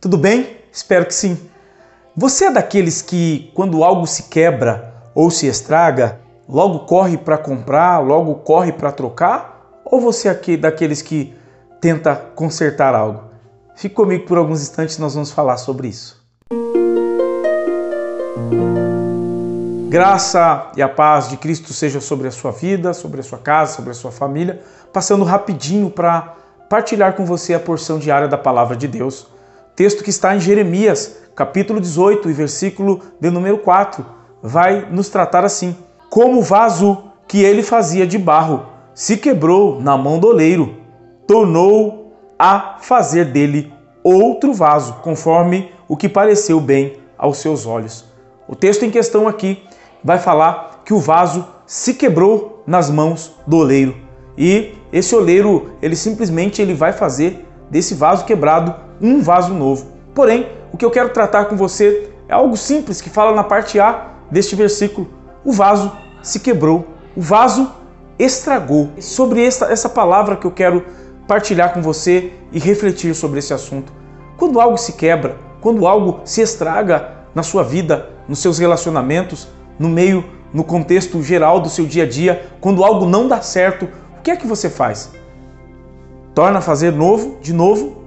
Tudo bem? Espero que sim. Você é daqueles que, quando algo se quebra ou se estraga, logo corre para comprar, logo corre para trocar? Ou você é daqueles que tenta consertar algo? Fique comigo por alguns instantes, nós vamos falar sobre isso. Graça e a paz de Cristo seja sobre a sua vida, sobre a sua casa, sobre a sua família. Passando rapidinho para partilhar com você a porção diária da palavra de Deus texto que está em Jeremias, capítulo 18 e versículo de número 4, vai nos tratar assim: Como o vaso que ele fazia de barro se quebrou na mão do oleiro, tornou a fazer dele outro vaso, conforme o que pareceu bem aos seus olhos. O texto em questão aqui vai falar que o vaso se quebrou nas mãos do oleiro. E esse oleiro, ele simplesmente ele vai fazer desse vaso quebrado um vaso novo. Porém, o que eu quero tratar com você é algo simples que fala na parte A deste versículo. O vaso se quebrou, o vaso estragou. Sobre essa, essa palavra que eu quero partilhar com você e refletir sobre esse assunto. Quando algo se quebra, quando algo se estraga na sua vida, nos seus relacionamentos, no meio, no contexto geral do seu dia a dia, quando algo não dá certo, o que é que você faz? Torna a fazer novo, de novo,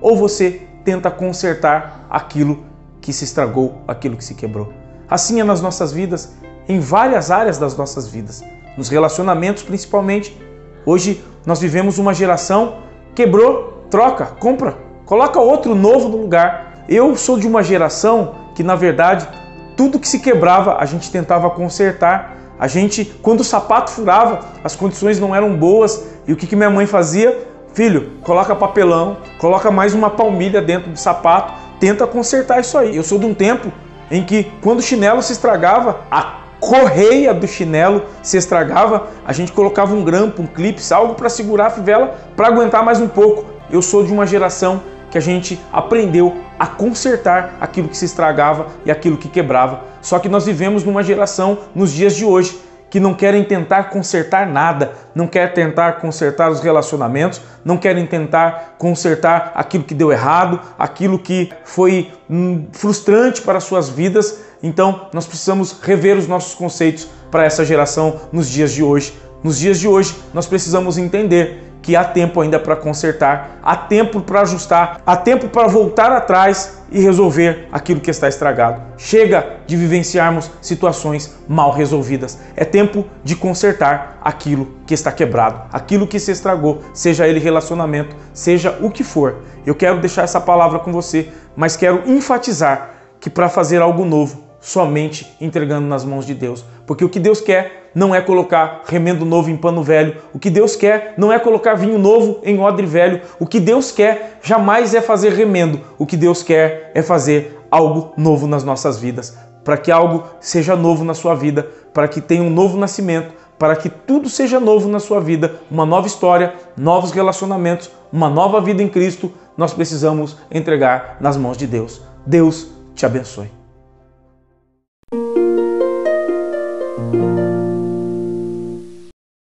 ou você tenta consertar aquilo que se estragou, aquilo que se quebrou. Assim é nas nossas vidas, em várias áreas das nossas vidas, nos relacionamentos principalmente. Hoje nós vivemos uma geração quebrou, troca, compra, coloca outro novo no lugar. Eu sou de uma geração que na verdade tudo que se quebrava a gente tentava consertar. A gente, quando o sapato furava, as condições não eram boas e o que, que minha mãe fazia? Filho, coloca papelão, coloca mais uma palmilha dentro do sapato, tenta consertar isso aí. Eu sou de um tempo em que quando o chinelo se estragava, a correia do chinelo se estragava, a gente colocava um grampo, um clipe, algo para segurar a fivela para aguentar mais um pouco. Eu sou de uma geração que a gente aprendeu a consertar aquilo que se estragava e aquilo que quebrava. Só que nós vivemos numa geração nos dias de hoje que não querem tentar consertar nada, não querem tentar consertar os relacionamentos, não querem tentar consertar aquilo que deu errado, aquilo que foi hum, frustrante para suas vidas. Então, nós precisamos rever os nossos conceitos para essa geração nos dias de hoje. Nos dias de hoje, nós precisamos entender que há tempo ainda para consertar, há tempo para ajustar, há tempo para voltar atrás e resolver aquilo que está estragado. Chega de vivenciarmos situações mal resolvidas. É tempo de consertar aquilo que está quebrado, aquilo que se estragou, seja ele relacionamento, seja o que for. Eu quero deixar essa palavra com você, mas quero enfatizar que para fazer algo novo, somente entregando nas mãos de Deus. Porque o que Deus quer não é colocar remendo novo em pano velho. O que Deus quer não é colocar vinho novo em odre velho. O que Deus quer jamais é fazer remendo. O que Deus quer é fazer algo novo nas nossas vidas. Para que algo seja novo na sua vida, para que tenha um novo nascimento, para que tudo seja novo na sua vida, uma nova história, novos relacionamentos, uma nova vida em Cristo, nós precisamos entregar nas mãos de Deus. Deus te abençoe.